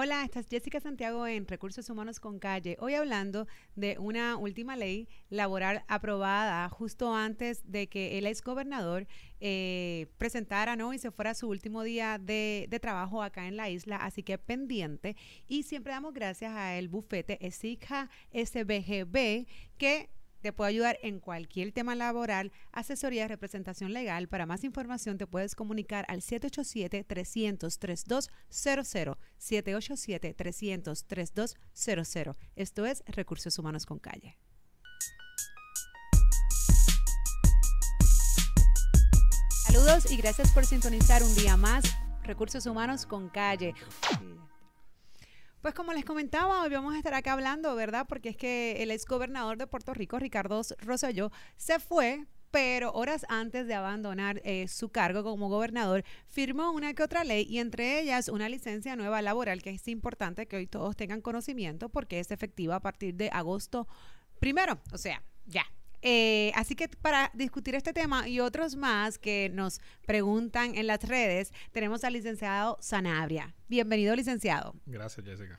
Hola, esta es Jessica Santiago en Recursos Humanos con Calle. Hoy hablando de una última ley laboral aprobada justo antes de que el ex gobernador eh, presentara y se fuera su último día de, trabajo acá en la isla, así que pendiente. Y siempre damos gracias a el bufete ESICA SBGB que te puede ayudar en cualquier tema laboral, asesoría representación legal. Para más información te puedes comunicar al 787-300-3200. 787-300-3200. Esto es Recursos Humanos con Calle. Saludos y gracias por sintonizar un día más Recursos Humanos con Calle. Pues como les comentaba, hoy vamos a estar acá hablando, ¿verdad? Porque es que el ex gobernador de Puerto Rico, Ricardo Rosselló, se fue pero horas antes de abandonar eh, su cargo como gobernador, firmó una que otra ley y entre ellas una licencia nueva laboral que es importante que hoy todos tengan conocimiento porque es efectiva a partir de agosto primero, o sea, ya, eh, así que para discutir este tema y otros más que nos preguntan en las redes, tenemos al licenciado Sanabria. Bienvenido, licenciado. Gracias, Jessica.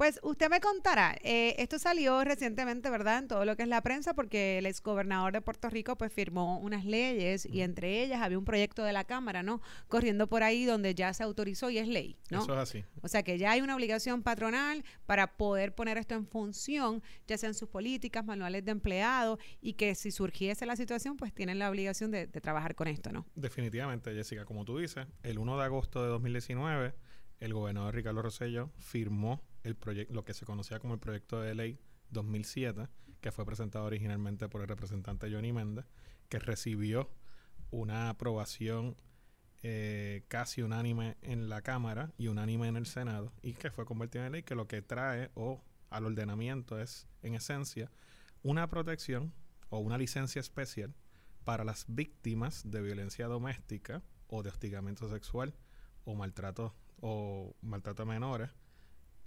Pues usted me contará, eh, esto salió recientemente, ¿verdad? En todo lo que es la prensa, porque el exgobernador de Puerto Rico pues firmó unas leyes y entre ellas había un proyecto de la Cámara, ¿no? Corriendo por ahí donde ya se autorizó y es ley, ¿no? Eso es así. O sea que ya hay una obligación patronal para poder poner esto en función, ya sean sus políticas, manuales de empleados y que si surgiese la situación pues tienen la obligación de, de trabajar con esto, ¿no? Definitivamente, Jessica, como tú dices, el 1 de agosto de 2019 el gobernador Ricardo Rosello firmó el lo que se conocía como el proyecto de ley 2007, que fue presentado originalmente por el representante Johnny Méndez, que recibió una aprobación eh, casi unánime en la Cámara y unánime en el Senado, y que fue convertido en ley, que lo que trae o al ordenamiento es, en esencia, una protección o una licencia especial para las víctimas de violencia doméstica o de hostigamiento sexual o maltrato o maltrato a menores,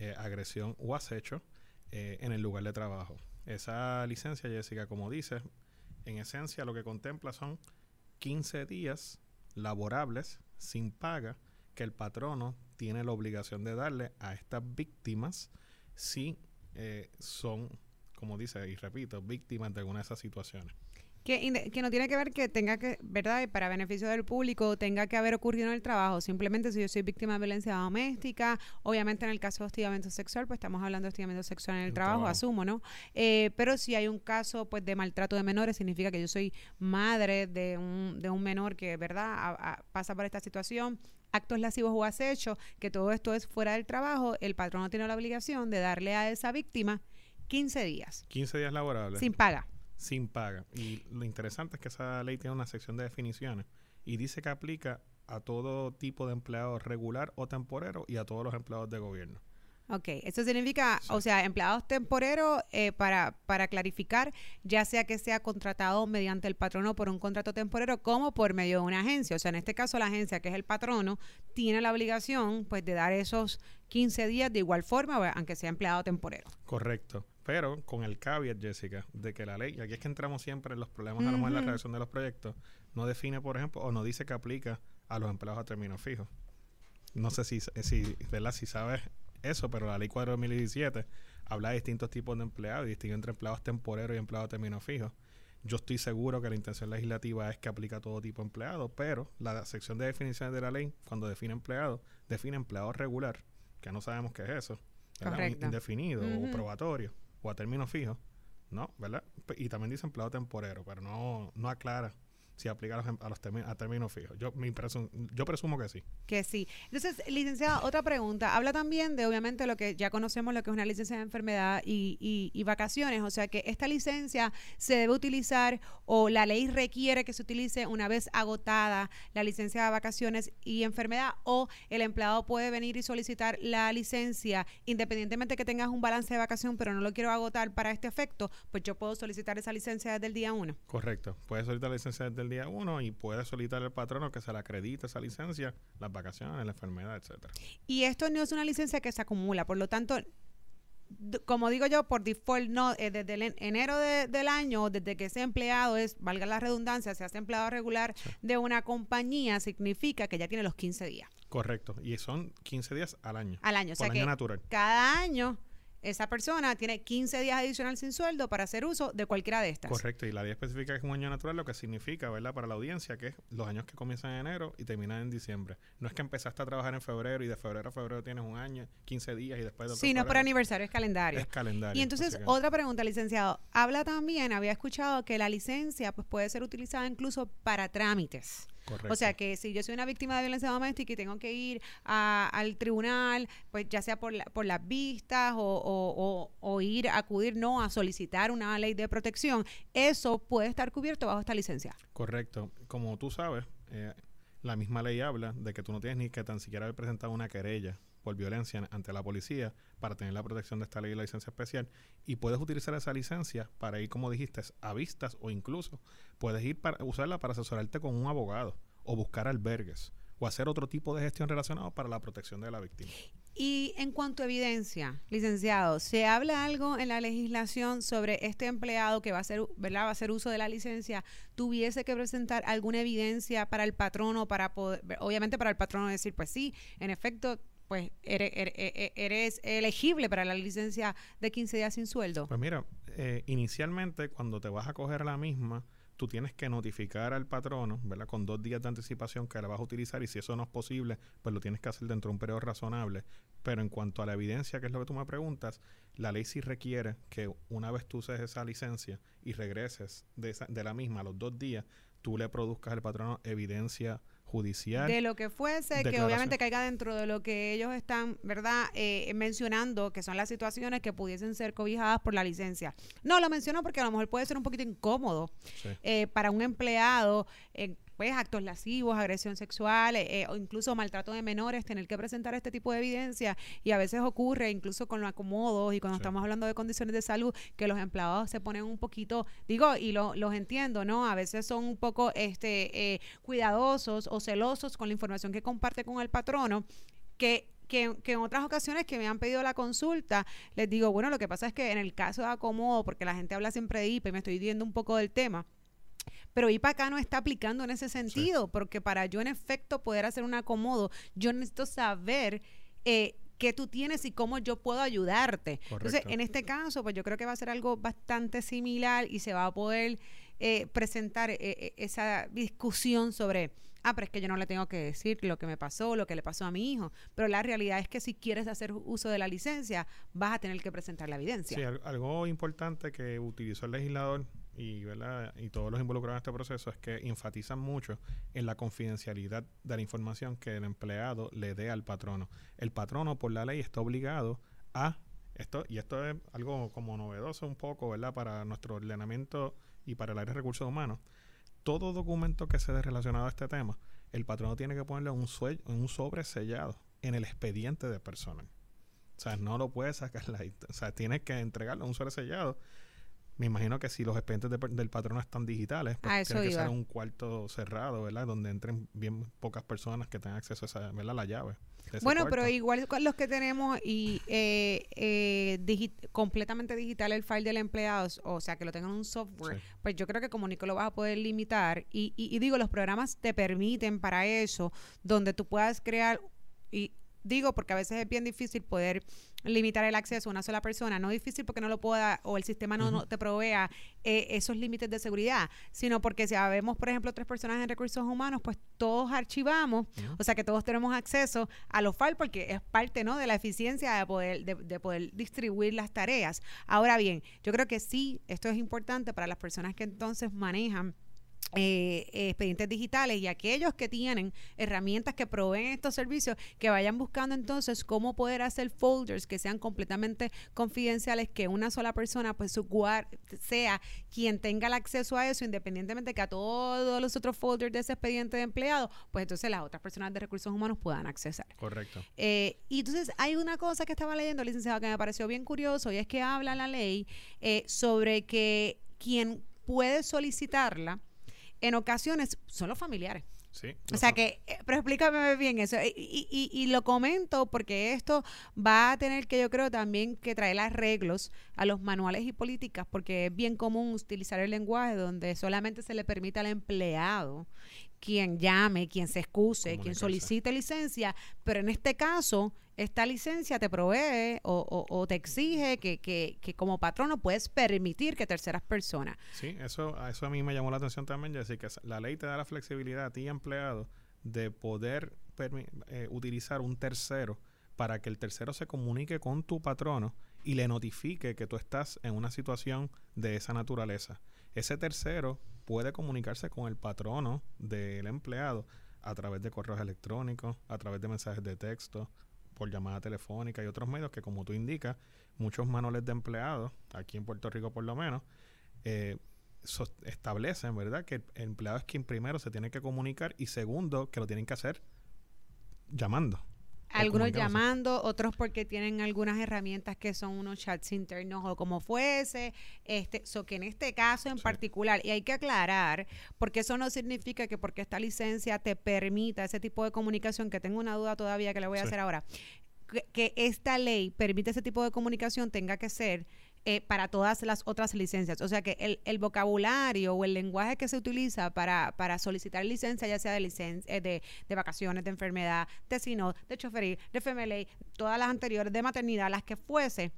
eh, agresión o acecho eh, en el lugar de trabajo. Esa licencia, Jessica, como dices, en esencia lo que contempla son 15 días laborables sin paga que el patrono tiene la obligación de darle a estas víctimas si eh, son, como dice y repito, víctimas de alguna de esas situaciones. Que, que, no tiene que ver que tenga que, ¿verdad? Para beneficio del público, tenga que haber ocurrido en el trabajo. Simplemente si yo soy víctima de violencia doméstica, obviamente en el caso de hostigamiento sexual, pues estamos hablando de hostigamiento sexual en el, trabajo, asumo, ¿no? Eh, pero si hay un caso, pues, de maltrato de menores, significa que yo soy madre de un, de un menor que, ¿verdad? pasa por esta situación actos lascivos o acecho, que todo esto es fuera del trabajo, el patrón no tiene la obligación de darle a esa víctima 15 días. 15 días laborables. Sin paga sin paga. Y lo interesante es que esa ley tiene una sección de definiciones y dice que aplica a todo tipo de empleado regular o temporero y a todos los empleados de gobierno. Ok, eso significa, o sea, empleados temporeros, eh, para, para clarificar, ya sea que sea contratado mediante el patrono por un contrato temporero como por medio de una agencia. O sea, en este caso la agencia, que es el patrono, tiene la obligación pues de dar esos 15 días de igual forma, aunque sea empleado temporero. Correcto. Pero con el caveat, Jessica, de que la ley, y aquí es que entramos siempre en los problemas a lo mejor en la redacción de los proyectos, no define, por ejemplo, o no dice que aplica a los empleados a término fijo. No sé si, si, ¿verdad? si sabes eso, pero la ley 4 de 2017 habla de distintos tipos de empleados y distingue entre empleados temporeros y empleados a término fijo. Yo estoy seguro que la intención legislativa es que aplica a todo tipo de empleado, pero la sección de definiciones de la ley, cuando define empleado, define empleado regular, que no sabemos qué es eso, indefinido o probatorio o a término fijo, ¿no? ¿Verdad? Y también dice empleado temporero, pero no, no aclara si aplica a los, em, a, los a términos fijos. Yo, mi yo presumo que sí. Que sí. Entonces, licenciada, otra pregunta. Habla también de, obviamente, lo que ya conocemos, lo que es una licencia de enfermedad y, y, vacaciones. O sea, que esta licencia se debe utilizar o la ley requiere que se utilice una vez agotada la licencia de vacaciones y enfermedad o el empleado puede venir y solicitar la licencia independientemente que tengas un balance de vacación, pero no lo quiero agotar para este efecto, pues yo puedo solicitar esa licencia desde el día uno. Correcto. Puedes solicitar la licencia desde el día uno y puede solicitar el patrono que se le acredite esa licencia, las vacaciones, la enfermedad, etcétera. Y esto no es una licencia que se acumula, por lo tanto, como digo yo, por default, no, eh, desde el enero del año, desde que ese empleado es, valga la redundancia, se hace empleado regular de una compañía, significa que ya tiene los 15 días. Correcto. Y son 15 días al año. Al año. O sea Por que año natural. cada año esa persona tiene 15 días adicional sin sueldo para hacer uso de cualquiera de estas. Correcto. Y la ley especifica que es un año natural, lo que significa, ¿verdad? Para la audiencia, que es los años que comienzan en enero y terminan en diciembre. No es que empezaste a trabajar en febrero y de febrero a febrero tienes un año, 15 días y después de Sí, no es por aniversario, es calendario. Es calendario. Y entonces, que- otra pregunta, licenciado. Habla también, había escuchado que la licencia pues, puede ser utilizada incluso para trámites. Correcto. O sea que si yo soy una víctima de violencia doméstica y tengo que ir a- al tribunal, pues ya sea por, la- por las vistas o, o- o- o ir, acudir, no, a solicitar una ley de protección, eso puede estar cubierto bajo esta licencia. Correcto. Como tú sabes, eh, la misma ley habla de que tú no tienes ni que tan siquiera haber presentado una querella por violencia en- ante la policía para tener la protección de esta ley y la licencia especial y puedes utilizar esa licencia para ir, como dijiste, a vistas o incluso puedes ir para usarla para asesorarte con un abogado o buscar albergues o hacer otro tipo de gestión relacionado para la protección de la víctima. Y en cuanto a evidencia, licenciado, ¿se habla algo en la legislación sobre este empleado que va a hacer, ¿verdad? va a hacer uso de la licencia? ¿Tuviese que presentar alguna evidencia para el patrono para poder, obviamente para el patrono decir, pues sí, en efecto, pues eres, eres, eres elegible para la licencia de 15 días sin sueldo? Pues mira, eh, inicialmente cuando te vas a coger la misma, tú tienes que notificar al patrono, ¿verdad? Con dos días de anticipación que la vas a utilizar y si eso no es posible, pues lo tienes que hacer dentro de un periodo razonable. Pero en cuanto a la evidencia, que es lo que tú me preguntas, la ley sí requiere que una vez tú uses esa licencia y regreses de, esa, de la misma a los dos días, tú le produzcas al patrono evidencia judicial. De lo que fuese, que obviamente caiga dentro de lo que ellos están, ¿verdad?, eh, mencionando, que son las situaciones que pudiesen ser cobijadas por la licencia. No, lo menciono porque a lo mejor puede ser un poquito incómodo Sí. eh, para un empleado, eh, pues actos lascivos, agresión sexual eh, eh, o incluso maltrato de menores, tener que presentar este tipo de evidencia y a veces ocurre incluso con los acomodos y cuando Sí. estamos hablando de condiciones de salud que los empleados se ponen un poquito, digo, y lo- los entiendo, ¿no? A veces son un poco este, eh, cuidadosos o celosos con la información que comparte con el patrono que que, que en otras ocasiones que me han pedido la consulta, les digo, bueno, lo que pasa es que en el caso de acomodo, porque la gente habla siempre de IPA y me estoy yendo un poco del tema, pero IPA acá no está aplicando en ese sentido, porque para yo en efecto poder hacer un acomodo, yo necesito saber eh, qué tú tienes y cómo yo puedo ayudarte. Entonces, en este caso, pues yo creo que va a ser algo bastante similar y se va a poder eh, presentar eh, eh, esa discusión sobre, ah, pero es que yo no le tengo que decir lo que me pasó, lo que le pasó a mi hijo, pero la realidad es que si quieres hacer uso de la licencia, vas a tener que presentar la evidencia. Sí, al- algo importante que utilizó el legislador y, ¿verdad? y todos los involucrados en este proceso es que enfatizan mucho en la confidencialidad de la información que el empleado le dé al patrono. El patrono, por la ley, está obligado a esto, y esto es algo como novedoso un poco, ¿verdad? Para nuestro ordenamiento y para el área de recursos humanos. Todo documento que se dé relacionado a este tema, el patrono tiene que ponerle un, un sobre sellado en el expediente de personal. O sea, no lo puede sacar la... O sea, tienes que entregarle un sobre sellado. Me imagino que si los expedientes de del patrono están digitales, pues tiene que ser un cuarto cerrado, ¿verdad? Donde entren bien pocas personas que tengan acceso a esa, ¿verdad? La llave. Bueno, cuarto. pero igual los que tenemos y eh, eh, digi- completamente digital el file del empleado, o sea, que lo tengan en un software, Sí. pues yo creo que como Nico lo vas a poder limitar. Y, y- y digo, los programas te permiten para eso, donde tú puedas crear, y digo porque a veces es bien difícil poder limitar el acceso a una sola persona, no difícil porque no lo pueda o el sistema no, no te provea eh, esos límites de seguridad, sino porque si habemos, por ejemplo, tres personas en recursos humanos, pues todos archivamos, o sea que todos tenemos acceso a los files porque es parte ¿no? de la eficiencia de poder, de, de poder distribuir las tareas. Ahora bien, yo creo que sí, esto es importante para las personas que entonces manejan eh, expedientes digitales y aquellos que tienen herramientas que proveen estos servicios que vayan buscando entonces cómo poder hacer folders que sean completamente confidenciales que una sola persona pues sea quien tenga el acceso a eso independientemente que a todos los otros folders de ese expediente de empleado pues entonces las otras personas de recursos humanos puedan accesar Correcto. eh, y entonces hay una cosa que estaba leyendo, licenciado, que me pareció bien curioso, y es que habla la ley eh, sobre que quien puede solicitarla en ocasiones son los familiares. Sí. O sea que, eh, pero explícame bien eso. Y, y- y- y lo comento porque esto va a tener que, yo creo, también que traer arreglos a los manuales y políticas, porque es bien común utilizar el lenguaje donde solamente se le permite al empleado quien llame, quien se excuse, quien solicite licencia, pero en este caso, esta licencia te provee o, o- o te exige que, que, que como patrono puedes permitir que terceras personas. Sí, eso, a eso a mí me llamó la atención también, que la ley te da la flexibilidad a ti, empleado, de poder eh, utilizar un tercero para que el tercero se comunique con tu patrono y le notifique que tú estás en una situación de esa naturaleza. Ese tercero puede comunicarse con el patrono del empleado a través de correos electrónicos, a través de mensajes de texto, por llamada telefónica y otros medios que, como tú indicas, muchos manuales de empleados, aquí en Puerto Rico por lo menos, eh, establecen, ¿verdad?, que el empleado es quien primero se tiene que comunicar y segundo, que lo tienen que hacer llamando. Algunos llamando, otros porque tienen algunas herramientas que son unos chats internos o como fuese. Este, so que en este caso en Sí. particular, y hay que aclarar, porque eso no significa que porque esta licencia te permita ese tipo de comunicación, que tengo una duda todavía que le voy a Sí. hacer ahora, que, que esta ley permite ese tipo de comunicación tenga que ser eh, para todas las otras licencias. O sea que el, el vocabulario o el lenguaje que se utiliza para, para solicitar licencia, ya sea de, licen- eh, de, de vacaciones, de enfermedad, de SINO, de choferil, de FMLA, todas las anteriores, de maternidad, las que fuese,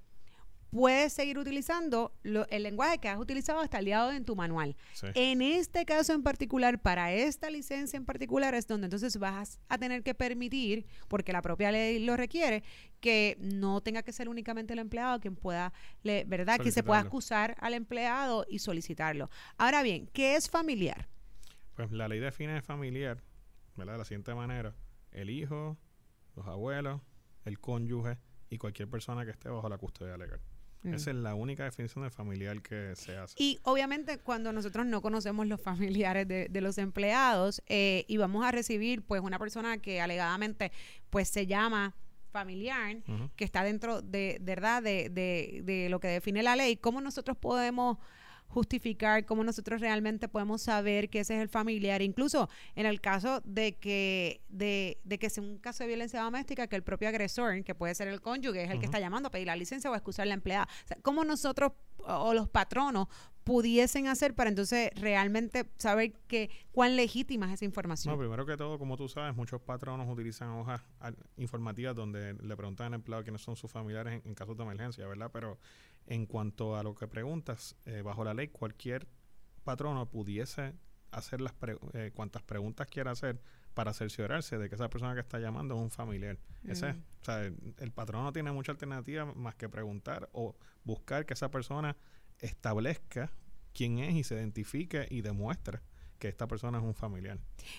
puedes seguir utilizando lo- el lenguaje que has utilizado hasta el día de hoy en tu manual. Sí. En este caso en particular, para esta licencia en particular, es donde entonces vas a tener que permitir, porque la propia ley lo requiere, que no tenga que ser únicamente el empleado quien pueda, le- ¿verdad? Que se pueda acusar al empleado y solicitarlo. Ahora bien, ¿qué es familiar? Pues la ley define familiar, ¿verdad? De la siguiente manera. El hijo, los abuelos, el cónyuge y cualquier persona que esté bajo la custodia legal. Esa es la única definición de familiar que se hace. Y obviamente cuando nosotros no conocemos los familiares de, de los empleados eh, y vamos a recibir pues una persona que alegadamente pues se llama familiar, que está dentro de, de verdad de, de, de lo que define la ley, ¿cómo nosotros podemos justificar, cómo nosotros realmente podemos saber que ese es el familiar? Incluso en el caso de que, de, de que sea un caso de violencia doméstica, que el propio agresor, que puede ser el cónyuge, es el que está llamando a pedir la licencia o a excusar a la empleada. O sea, ¿Cómo nosotros o los patronos pudiesen hacer para entonces realmente saber que cuán legítima es esa información? No, primero que todo, como tú sabes, muchos patronos utilizan hojas informativas donde le preguntan al empleado quiénes son sus familiares en, en casos de emergencia, ¿verdad? Pero en cuanto a lo que preguntas, eh, bajo la ley, cualquier patrono pudiese hacer las pre- eh, cuantas preguntas quiera hacer para cerciorarse de que esa persona que está llamando es un familiar. Ese es, Mm. o sea, el, el patrono no tiene mucha alternativa más que preguntar o buscar que esa persona establezca quién es y se identifique y demuestre que esta persona es un familiar.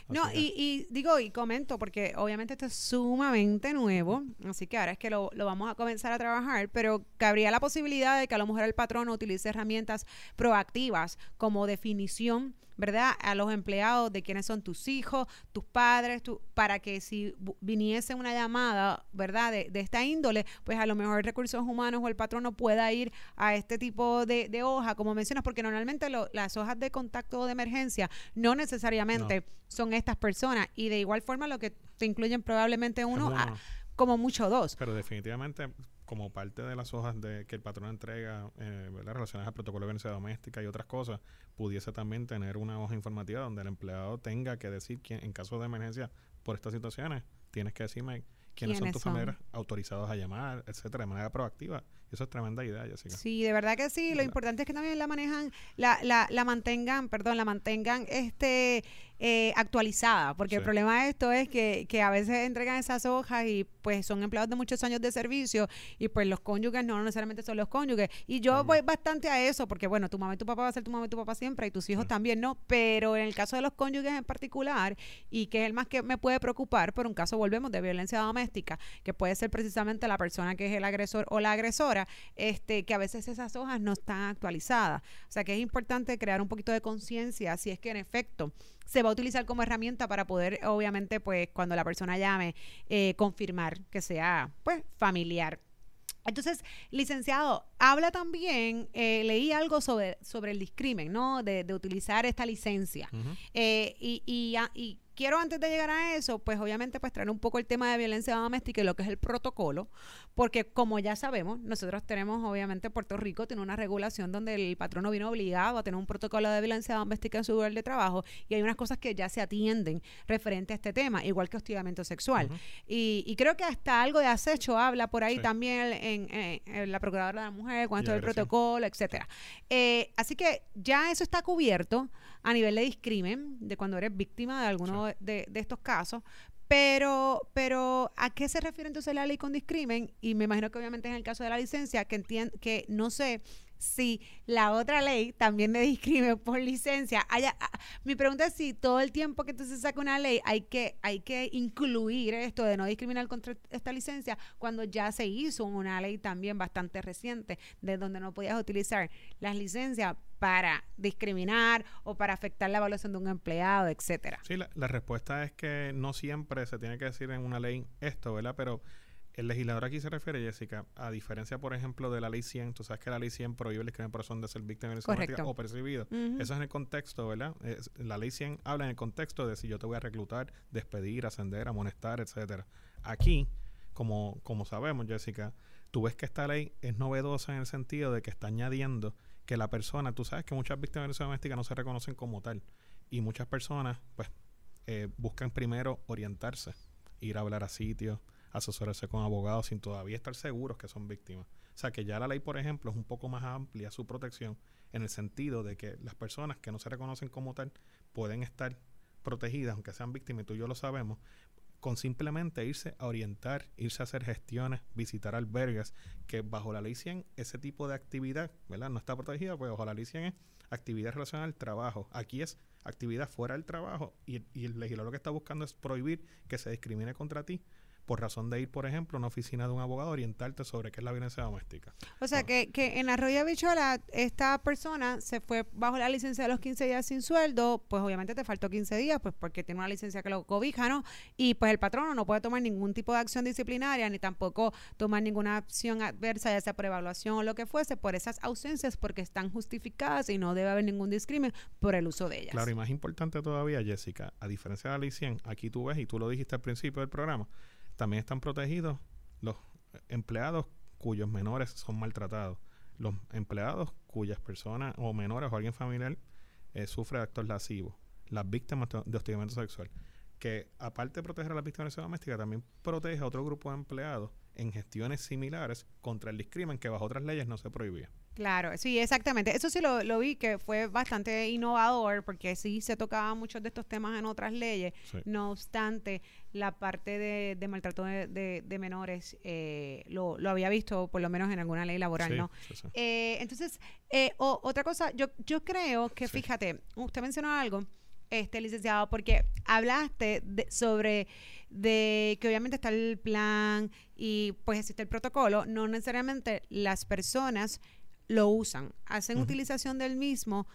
No, y, y digo, y comento, porque obviamente esto es sumamente nuevo, así que ahora es que lo, lo vamos a comenzar a trabajar, pero cabría la posibilidad de que a lo mejor el patrono utilice herramientas proactivas como definición, ¿verdad? A los empleados de quiénes son tus hijos, tus padres, tu- para que si viniese una llamada, ¿verdad? De, de esta índole, pues a lo mejor recursos humanos o el patrono pueda ir a este tipo de, de hoja, como mencionas, porque normalmente lo- las hojas de contacto de emergencia no necesariamente son estas personas y de igual forma lo que te incluyen probablemente uno, uno. a- como mucho dos. Pero definitivamente, como parte de las hojas de que el patrón entrega eh, relacionadas al protocolo de violencia doméstica y otras cosas, pudiese también tener una hoja informativa donde el empleado tenga que decir quién, en caso de emergencia por estas situaciones, tienes que decirme quiénes son ¿Quiénes tus son? familiares autorizados a llamar, etcétera, de manera proactiva. Eso es tremenda idea, Jessica. Sí, de verdad que sí. Lo importante es que también la manejan, la, la, la mantengan, perdón, la mantengan este eh, actualizada, porque el problema de esto es que, que a veces entregan esas hojas y pues son empleados de muchos años de servicio y pues los cónyuges no necesariamente son los cónyuges. Y yo voy bastante a eso, porque bueno, tu mamá y tu papá va a ser tu mamá y tu papá siempre y tus hijos Sí. también, ¿no? Pero en el caso de los cónyuges en particular, y que es el más que me puede preocupar, por un caso volvemos de violencia doméstica, que puede ser precisamente la persona que es el agresor o la agresora, este, que a veces esas hojas no están actualizadas. O sea que es importante crear un poquito de conciencia si es que en efecto se va a utilizar como herramienta para poder, obviamente, pues cuando la persona llame, eh, confirmar que sea, pues, familiar. Entonces, licenciado, habla también, eh, leí algo sobre, sobre el discrimen, ¿no? De, de utilizar esta licencia. Eh, y, y, a- y quiero antes de llegar a eso, pues obviamente pues traer un poco el tema de violencia doméstica y lo que es el protocolo, porque como ya sabemos, nosotros tenemos obviamente Puerto Rico tiene una regulación donde el patrono vino obligado a tener un protocolo de violencia doméstica en su lugar de trabajo y hay unas cosas que ya se atienden referente a este tema, igual que hostigamiento sexual. y, creo que hasta algo de acecho habla por ahí también en, la Procuradora de la Mujer, con esto del protocolo, etcétera. Eh, así que ya eso está cubierto a nivel de discrimen, de cuando eres víctima de alguno de, estos casos. Pero, pero, ¿a qué se refiere entonces la ley con discrimen? Y me imagino que obviamente en el caso de la licencia, que, que no sé si la otra ley también de discrimen por licencia. Haya, ah, mi pregunta es si todo el tiempo que se saca una ley hay que, hay que incluir esto de no discriminar contra esta licencia cuando ya se hizo una ley también bastante reciente de donde no podías utilizar las licencias para discriminar o para afectar la evaluación de un empleado, etcétera. Sí, la, la respuesta es que no siempre se tiene que decir en una ley esto, ¿verdad? Pero el legislador aquí se refiere, Jessica, a diferencia, por ejemplo, de la ley 100, tú sabes que la ley 100 prohíbe el discrimen por razón de ser víctima de violencia o percibido. Eso es en el contexto, ¿verdad? la ley 100 habla en el contexto de si yo te voy a reclutar, despedir, ascender, amonestar, etcétera. Aquí, como, como sabemos, Jessica, tú ves que esta ley es novedosa en el sentido de que está añadiendo que la persona, tú sabes que muchas víctimas de violencia doméstica no se reconocen como tal y muchas personas, pues, eh, buscan primero orientarse, ir a hablar a sitios, asesorarse con abogados sin todavía estar seguros que son víctimas. O sea que ya la ley, por ejemplo, es un poco más amplia su protección en el sentido de que las personas que no se reconocen como tal pueden estar protegidas, aunque sean víctimas, y tú y yo lo sabemos, con simplemente irse a orientar, irse a hacer gestiones, visitar albergues, que bajo la ley 100 ese tipo de actividad, ¿verdad? No está protegida, pues bajo la ley 100 es actividad relacionada al trabajo. Aquí es actividad fuera del trabajo y, y el legislador lo que está buscando es prohibir que se discrimine contra ti por razón de ir, por ejemplo, a una oficina de un abogado, orientarte sobre qué es la violencia doméstica. O sea, que, que en Arroyo Bichola, esta persona se fue bajo la licencia de los 15 días sin sueldo, pues obviamente te faltó 15 días, pues porque tiene una licencia que lo cobija, ¿no? Y pues el patrono no puede tomar ningún tipo de acción disciplinaria, ni tampoco tomar ninguna acción adversa, ya sea por evaluación o lo que fuese, por esas ausencias, porque están justificadas y no debe haber ningún discrimen por el uso de ellas. Claro, y más importante todavía, Jessica, a diferencia de la ley 100, aquí tú ves, y tú lo dijiste al principio del programa, también están protegidos los empleados cuyos menores son maltratados, los empleados cuyas personas o menores o alguien familiar eh, sufre actos lascivos, las víctimas de hostigamiento sexual, que aparte de proteger a las víctimas de violencia doméstica, también protege a otro grupo de empleados en gestiones similares contra el discrimen que bajo otras leyes no se prohibía. Claro, sí, exactamente. Eso sí lo, vi que fue bastante innovador porque sí se tocaban muchos de estos temas en otras leyes. No obstante, la parte de, maltrato de, menores eh, lo, había visto por lo menos en alguna ley laboral, ¿no? Eh, entonces, eh, otra cosa, yo, yo creo que, fíjate, usted mencionó algo, este licenciado, porque hablaste sobre de que obviamente está el plan y pues existe el protocolo, no necesariamente las personas lo usan, hacen utilización del mismo,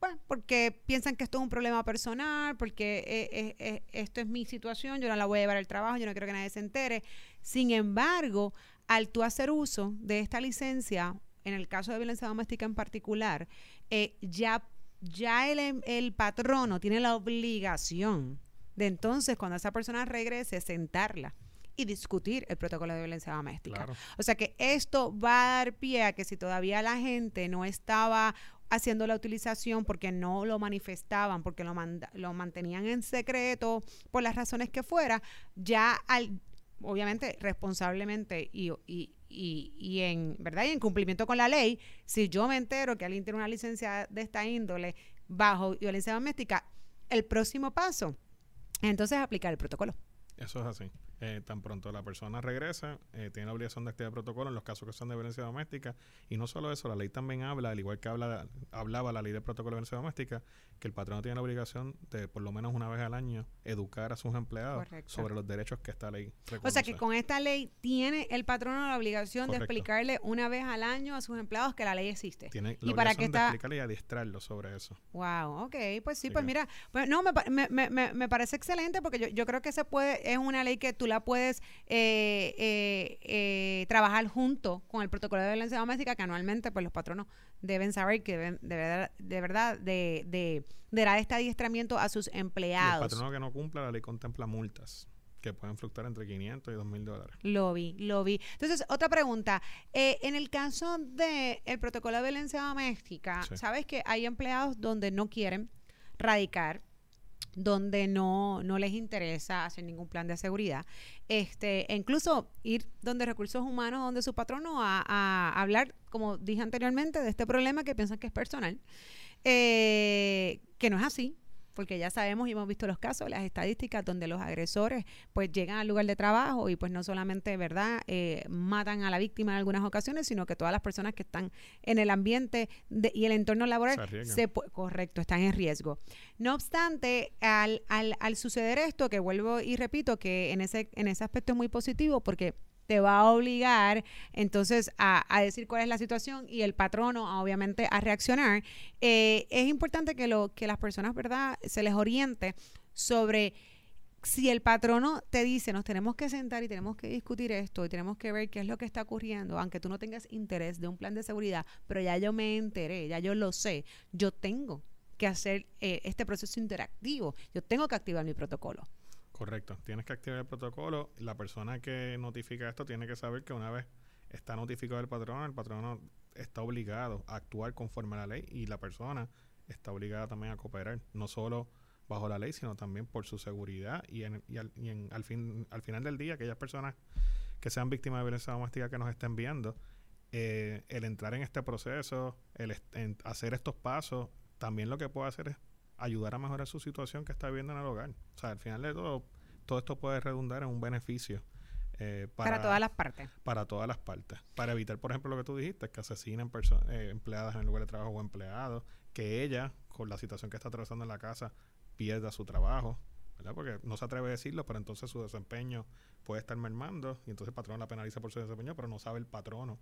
bueno, porque piensan que esto es un problema personal, porque eh, eh, eh, esto es mi situación, yo no la voy a llevar al trabajo, yo no quiero que nadie se entere. Sin embargo, al tú hacer uso de esta licencia, en el caso de violencia doméstica en particular, ya, ya el, em, el patrono tiene la obligación de entonces, cuando esa persona regrese, sentarla y discutir el protocolo de violencia doméstica. O sea que esto va a dar pie a que si todavía la gente no estaba haciendo la utilización porque no lo manifestaban, porque lo, lo mantenían en secreto, por las razones que fuera, ya al, obviamente responsablemente y, y, y, y, en verdad y en cumplimiento con la ley, si yo me entero que alguien tiene una licencia de esta índole bajo violencia doméstica, el próximo paso, entonces aplicar el protocolo. Eso es así. Eh, tan pronto la persona regresa, eh, tiene la obligación de activar el protocolo en los casos que son de violencia doméstica. Y no solo eso, la ley también habla, al igual que habla, hablaba la ley de protocolo de violencia doméstica, que el patrón tiene la obligación de, por lo menos una vez al año, educar a sus empleados sobre los derechos que esta ley reconoce. O sea que con esta ley tiene el patrón la obligación de explicarle una vez al año a sus empleados que la ley existe. Tiene la y para que de explicarle y adiestrarlo sobre eso. Wow, ok, pues sí, pues mira, pues no, me, me, me, me, parece excelente porque yo, yo creo que se puede, es una ley que tú la puedes eh, eh, eh, trabajar junto con el protocolo de violencia doméstica que anualmente pues los patronos deben saber que deben de verdad de, verdad de, de, de dar este adiestramiento a sus Y el empleados. patrono que no cumpla, la ley contempla multas que pueden fluctuar entre 500 y 2 mil dólares. Lo vi, lo vi. Entonces, otra pregunta. Eh, en el caso del el protocolo de violencia doméstica, Sí. ¿sabes que hay empleados donde no quieren radicar? Donde no, no les interesa hacer ningún plan de seguridad, este, e incluso ir donde recursos humanos, donde su patrono a, a hablar, como dije anteriormente, de este problema que piensan que es personal, eh, que no es así, porque ya sabemos y hemos visto los casos, las estadísticas donde los agresores pues llegan al lugar de trabajo y pues no solamente, ¿verdad?, eh, matan a la víctima en algunas ocasiones, sino que todas las personas que están en el ambiente de- y el entorno laboral Se se correcto, están en riesgo. No obstante, al, al, al suceder esto, que vuelvo y repito que en ese, en ese aspecto es muy positivo porque te va a obligar entonces a, decir cuál es la situación y el patrono obviamente a reaccionar. Eh, es importante que, lo, que las personas, ¿verdad?, se les oriente sobre si el patrono te dice, nos tenemos que sentar y tenemos que discutir esto y tenemos que ver qué es lo que está ocurriendo, aunque tú no tengas interés de un plan de seguridad, pero ya yo me enteré, ya yo lo sé, yo tengo que hacer eh, este proceso interactivo, yo tengo que activar mi protocolo. Correcto. Tienes que activar el protocolo. La persona que notifica esto tiene que saber que una vez está notificado el patrono, el patrono está obligado a actuar conforme a la ley y la persona está obligada también a cooperar, no solo bajo la ley, sino también por su seguridad y, en, y al, y en- al, fin, al final del día, aquellas personas que sean víctimas de violencia doméstica que nos estén viendo, eh, el entrar en este proceso, el en hacer estos pasos, también lo que puede hacer es ayudar a mejorar su situación que está viviendo en el hogar. O sea, al final de todo, todo esto puede redundar en un beneficio eh, Para, para, todas las partes. para todas las partes. Para evitar, por ejemplo, lo que tú dijiste, que asesinen eh, empleadas en el lugar de trabajo o empleados, que ella, con la situación que está atravesando en la casa, pierda su trabajo, ¿verdad? Porque no se atreve a decirlo, pero entonces su desempeño puede estar mermando y entonces el patrón la penaliza por su desempeño, pero no sabe el patrono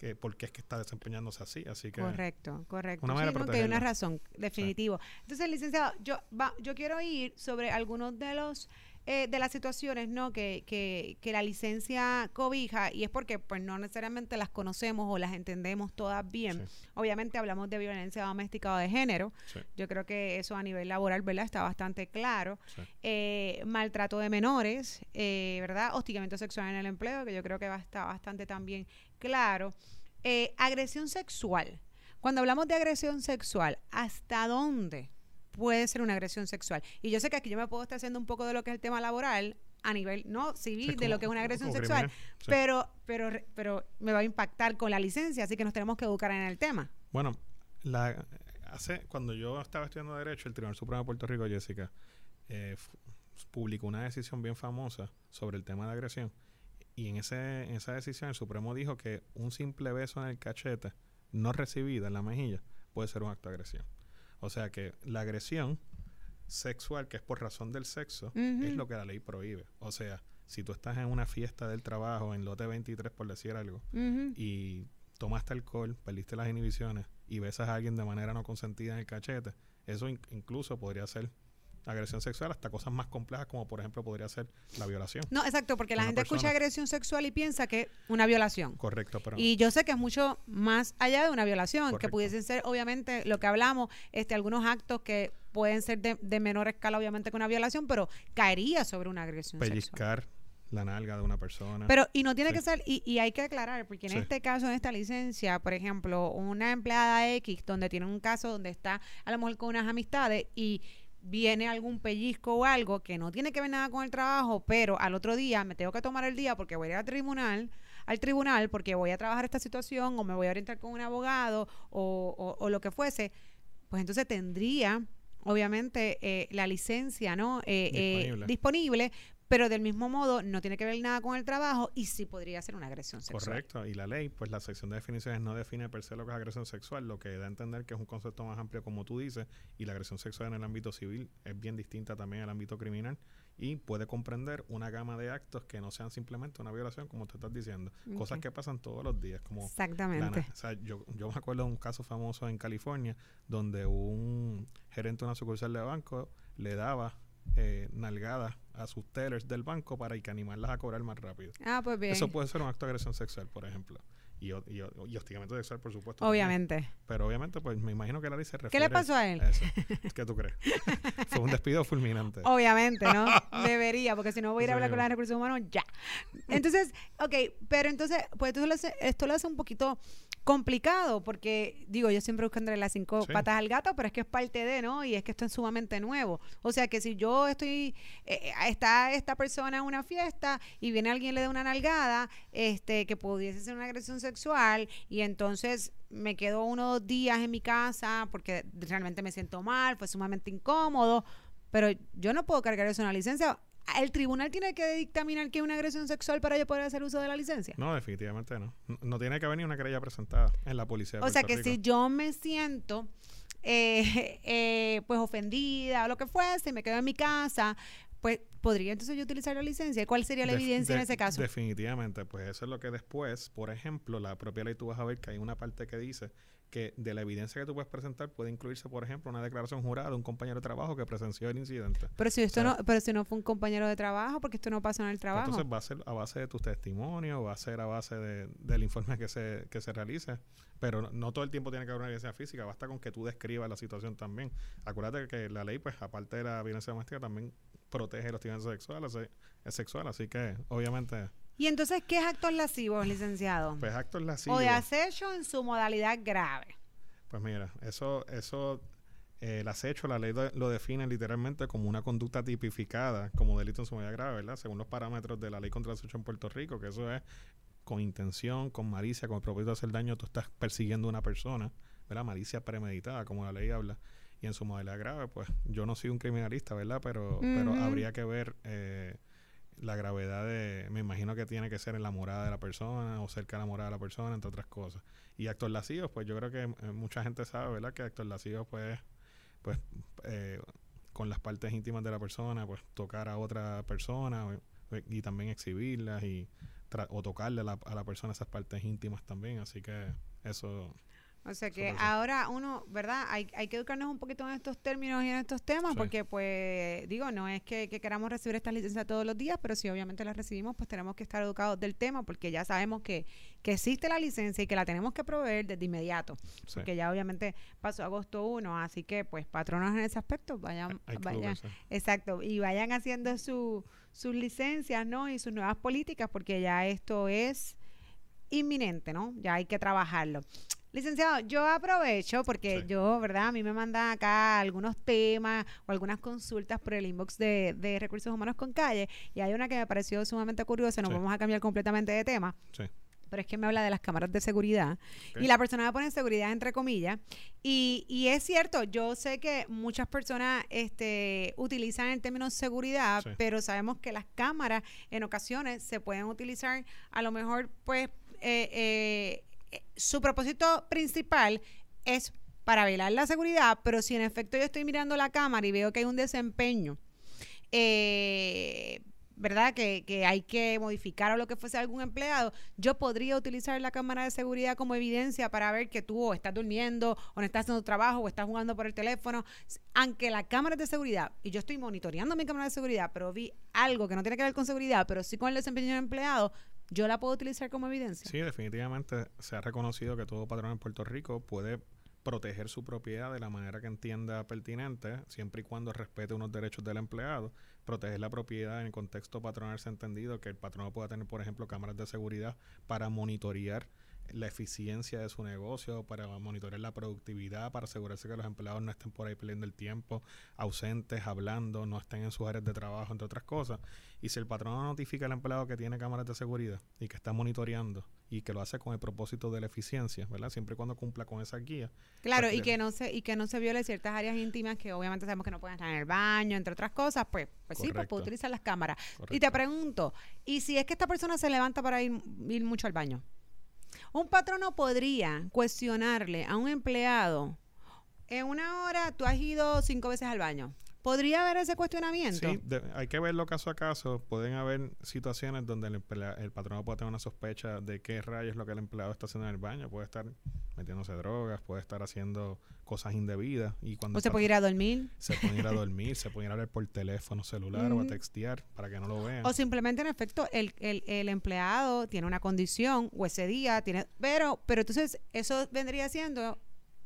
que por qué es que está desempeñándose así. Así que Correcto, correcto. una manera Sí, de no, que hay una razón, definitivo. Entonces, licenciado, yo, va, yo quiero ir sobre algunos de los eh, de las situaciones no que, que, que la licencia cobija y es porque pues no necesariamente las conocemos o las entendemos todas bien. Sí. Obviamente hablamos de violencia doméstica o de género. Yo creo que eso a nivel laboral, ¿verdad? Está bastante claro. Eh, maltrato de menores, eh, ¿verdad? Hostigamiento sexual en el empleo, que yo creo que va a estar bastante también claro. Eh, agresión sexual. Cuando hablamos de agresión sexual, ¿hasta dónde puede ser una agresión sexual? Y yo sé que aquí yo me puedo estar haciendo un poco de lo que es el tema laboral a nivel no civil Sí, de lo que es una agresión sexual, sí. pero pero pero me va a impactar con la licencia, así que nos tenemos que educar en el tema. Bueno, la, hace, cuando yo estaba estudiando Derecho, el Tribunal Supremo de Puerto Rico, Jessica, eh, publicó una decisión bien famosa sobre el tema de agresión. Y en, ese, en esa decisión el Supremo dijo que un simple beso en el cachete, no recibida en la mejilla, puede ser un acto de agresión. O sea que la agresión sexual, que es por razón del sexo, es lo que la ley prohíbe. O sea, si tú estás en una fiesta del trabajo, en lote 23, por decir algo, y tomaste alcohol, perdiste las inhibiciones y besas a alguien de manera no consentida en el cachete, eso in- incluso podría ser agresión sexual hasta cosas más complejas como por ejemplo podría ser la violación. No, exacto, porque la gente escucha agresión sexual y piensa que una violación. Correcto, pero Y yo sé que es mucho más allá de una violación, que pudiesen ser, obviamente, lo que hablamos, este, algunos actos que pueden ser de, de menor escala, obviamente, que una violación, pero caería sobre una agresión sexual. pellizcar la nalga de una persona. Pero, y no tiene Sí. que ser, y, y hay que aclarar, porque en Sí. este caso, en esta licencia, por ejemplo, una empleada X, donde tiene un caso donde está a lo mejor con unas amistades y viene algún pellizco o algo que no tiene que ver nada con el trabajo, pero al otro día me tengo que tomar el día porque voy a ir al tribunal, al tribunal porque voy a trabajar esta situación o me voy a orientar con un abogado o, o- o lo que fuese, pues entonces tendría obviamente eh, la licencia no Eh, eh, Disponible. Pero del mismo modo no tiene que ver nada con el trabajo y sí podría ser una agresión sexual. Correcto, y la ley, pues la sección de definiciones no define per se lo que es agresión sexual, lo que da a entender que es un concepto más amplio como tú dices, y la agresión sexual en el ámbito civil es bien distinta también al ámbito criminal y puede comprender una gama de actos que no sean simplemente una violación, como tú estás diciendo, cosas que pasan todos los días, como Exactamente. o sea, yo, yo me acuerdo de un caso famoso en California donde un gerente de una sucursal de banco le daba eh, nalgadas a sus tellers del banco para que animarlas a cobrar más rápido. Ah, pues bien. Eso puede ser un acto de agresión sexual, por ejemplo. Y, y, y hostigamiento sexual, por supuesto. también. Obviamente. Pero obviamente, pues me imagino que la ley se refiere ¿Qué le pasó a él? eso. ¿Qué tú crees? Fue un despido fulminante. Obviamente, ¿no? Debería, porque si no voy a ir a hablar con los recursos humanos ya. Entonces, ok, pero entonces, pues esto lo hace, esto lo hace un poquito complicado, porque digo, yo siempre buscando las cinco Sí. patas al gato, pero es que es parte de, ¿no? Y es que esto es sumamente nuevo. O sea que si yo estoy, eh, eh, está esta persona en una fiesta y viene alguien y le da una nalgada, este, que pudiese ser una agresión sexual, y entonces me quedo unos días en mi casa porque realmente me siento mal, fue sumamente incómodo, pero yo no puedo cargar eso en la licencia. El tribunal tiene que dictaminar que es una agresión sexual para yo poder hacer uso de la licencia. No, definitivamente no. No- tiene que haber ni una querella presentada en la policía. de o sea que Rico. si yo me siento eh, eh, pues ofendida o lo que fuese, y me quedo en mi casa, pues podría entonces yo utilizar la licencia. ¿Cuál sería la evidencia en ese caso? Definitivamente, pues eso es lo que después, por ejemplo, la propia ley tú vas a ver que hay una parte que dice que de la evidencia que tú puedes presentar puede incluirse, por ejemplo, una declaración jurada de un compañero de trabajo que presenció el incidente. Pero si esto o sea, no, pero si no fue un compañero de trabajo, porque esto no pasó en el trabajo. Entonces va a ser a base de tus testimonios, va a ser a base de- del informe que se, que se realice. Pero no, no todo el tiempo tiene que haber una evidencia física, basta con que tú describas la situación también. Acuérdate que la ley, pues, aparte de la violencia doméstica, también protege los hostigamiento sexual, así- es sexual, así que obviamente, y entonces, ¿qué es actos lascivos, licenciado? pues actos lascivos. o de acecho en su modalidad grave. Pues mira, eso, eso, eh, el acecho, la ley lo define literalmente como una conducta tipificada como delito en su medida grave, ¿verdad? Según los parámetros de la ley contra el acecho en Puerto Rico, que eso es con intención, con malicia, con el propósito de hacer daño, tú estás persiguiendo a una persona, ¿verdad? Malicia premeditada, como la ley habla. Y en su modalidad grave, pues yo no soy un criminalista, ¿verdad? Pero, pero habría que ver eh, la gravedad de, me imagino que tiene que ser en la morada de la persona o cerca de la morada de la persona, entre otras cosas. Y actos lascivos, pues yo creo que eh, mucha gente sabe, ¿verdad? Que actos lascivos, pues, pues eh, con las partes íntimas de la persona, pues tocar a otra persona o- y también exhibirlas y o tocarle a la, a la persona esas partes íntimas también. Así que eso, O sea que ahora uno, ¿verdad? Hay, hay que educarnos un poquito en estos términos y en estos temas, Sí. porque pues digo, no es que, que queramos recibir estas licencias todos los días, pero si obviamente las recibimos, pues tenemos que estar educados del tema, porque ya sabemos que, que existe la licencia y que la tenemos que proveer desde inmediato, sí, porque ya obviamente pasó agosto 1, así que pues patronos en ese aspecto, vayan, hay vayan, exacto, y vayan haciendo su, sus licencias, ¿no? Y sus nuevas políticas, porque ya esto es inminente, ¿no? Ya hay que trabajarlo. Licenciado, yo aprovecho porque Sí. yo, ¿verdad? A mí me mandan acá algunos temas o algunas consultas por el inbox de, de Recursos Humanos con Calle y hay una que me pareció sumamente curiosa, nos Sí. vamos a cambiar completamente de tema, Sí. pero es que me habla de las cámaras de seguridad y la persona me pone seguridad entre comillas y, y es cierto, yo sé que muchas personas este, utilizan el término seguridad, pero sabemos que las cámaras en ocasiones se pueden utilizar a lo mejor pues eh, eh, su propósito principal es para velar la seguridad, pero si en efecto yo estoy mirando la cámara y veo que hay un desempeño, eh, ¿verdad? Que, que hay que modificar o lo que fuese algún empleado, yo podría utilizar la cámara de seguridad como evidencia para ver que tú o estás durmiendo o no estás haciendo trabajo o estás jugando por el teléfono. Aunque la cámara de seguridad y yo estoy monitoreando mi cámara de seguridad, pero vi algo que no tiene que ver con seguridad, pero sí con el desempeño del empleado, yo la puedo utilizar como evidencia. Sí, definitivamente se ha reconocido que todo patrón en Puerto Rico puede proteger su propiedad de la manera que entienda pertinente, siempre y cuando respete unos derechos del empleado. Proteger la propiedad en el contexto patronal se ha entendido que el patrono pueda tener, por ejemplo, cámaras de seguridad para monitorear la eficiencia de su negocio, para monitorear la productividad, para asegurarse que los empleados no estén por ahí perdiendo el tiempo, ausentes, hablando, no estén en sus áreas de trabajo, entre otras cosas. Y si el patrono notifica al empleado que tiene cámaras de seguridad y que está monitoreando y que lo hace con el propósito de la eficiencia, ¿verdad? Siempre y cuando cumpla con esa guía. Claro, Pues, y que no se y que no se viole ciertas áreas íntimas que obviamente sabemos que no pueden estar en el baño, entre otras cosas, pues, pues sí, pues puedo utilizar las cámaras. Y te pregunto, ¿y si es que esta persona se levanta para ir, ir mucho al baño? Un patrono podría cuestionarle a un empleado, en una hora tú has ido cinco veces al baño. ¿Podría haber ese cuestionamiento? Sí, hay que verlo caso a caso. Pueden haber situaciones donde el, el patrono puede tener una sospecha de qué rayos es lo que el empleado está haciendo en el baño. Puede estar, metiéndose drogas, puede estar haciendo cosas indebidas. Y cuando o se puede ir a dormir. Se puede ir a dormir, se puede ir a hablar por teléfono celular o a textear para que no lo vean. O simplemente, en efecto, el, el, el, empleado tiene una condición o ese día tiene... Pero, pero entonces eso vendría siendo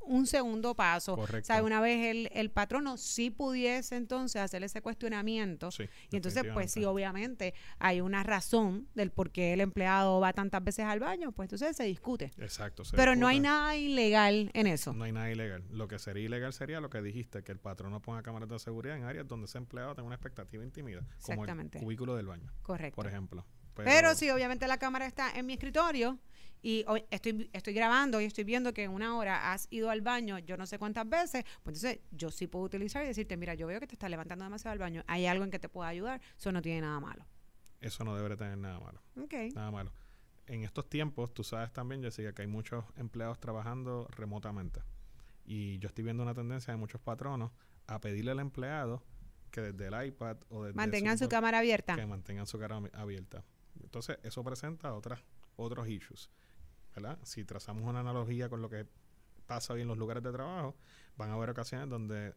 un segundo paso. Correcto. O sea, una vez el, el patrono sí pudiese entonces hacer ese cuestionamiento. y entonces, pues sí, obviamente hay una razón del por qué el empleado va tantas veces al baño, pues entonces se discute. Exacto. Pero no hay nada ilegal en eso. No hay nada ilegal. Lo que sería ilegal sería lo que dijiste, que el patrono ponga cámaras de seguridad en áreas donde ese empleado tenga una expectativa intimida, como el cubículo del baño. Correcto. Por ejemplo. Pero, si obviamente la cámara está en mi escritorio y estoy, estoy grabando y estoy viendo que en una hora has ido al baño yo no sé cuántas veces, pues entonces yo sí puedo utilizar y decirte, mira, yo veo que te estás levantando demasiado al baño, hay algo en que te pueda ayudar, eso no tiene nada malo. Eso no debería tener nada malo. Ok. Nada malo. En estos tiempos, tú sabes también, Jessica, que hay muchos empleados trabajando remotamente. Y yo estoy viendo una tendencia de muchos patronos a pedirle al empleado que desde el iPad o desde mantengan su, cámara abierta. Que mantengan su cámara abierta. Entonces, eso presenta otras, otros issues. ¿verdad? Si trazamos una analogía con lo que pasa hoy en los lugares de trabajo, van a haber ocasiones donde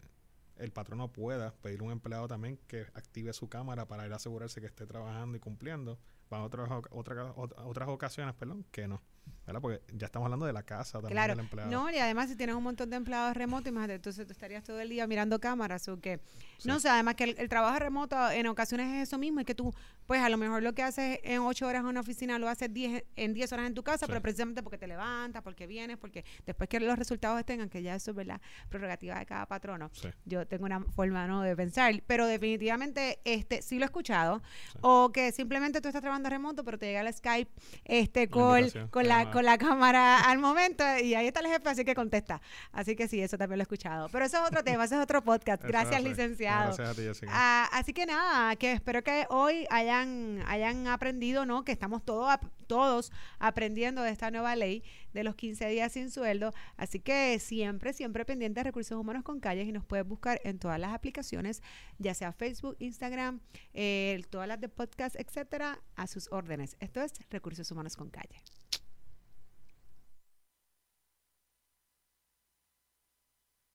el patrón no pueda pedir a un empleado también que active su cámara para ir a asegurarse que esté trabajando y cumpliendo. Van a otras, otras, otras ocasiones, perdón, que no. ¿Verdad? Porque ya estamos hablando de la casa también del empleado. No, y además si tienes un montón de empleados remotos, imagínate, entonces tú estarías todo el día mirando cámaras o que... No sé, además que el, trabajo remoto en ocasiones es eso mismo, es que tú, pues a lo mejor lo que haces en ocho horas en una oficina lo haces diez, en diez horas en tu casa, pero precisamente porque te levantas, porque vienes, porque después que los resultados tengan, que ya eso es la prerrogativa de cada patrono. Yo tengo una forma ¿no? de pensar, pero definitivamente este sí lo he escuchado, o que simplemente tú estás trabajando remoto, pero te llega el Skype, este call, con la con la cámara al momento y ahí está el jefe, así que contesta. Así que sí, eso también lo he escuchado. Pero eso es otro tema, eso es otro podcast. Gracias, licenciado. gracias a ti, ah, así que nada, que espero que hoy hayan, hayan aprendido, ¿no? Que estamos todos, todos aprendiendo de esta nueva ley de los 15 días sin sueldo. Así que siempre, siempre pendiente de Recursos Humanos con Calles y nos puedes buscar en todas las aplicaciones, ya sea Facebook, Instagram, eh, todas las de podcast, etcétera, a sus órdenes. Esto es Recursos Humanos con Calle.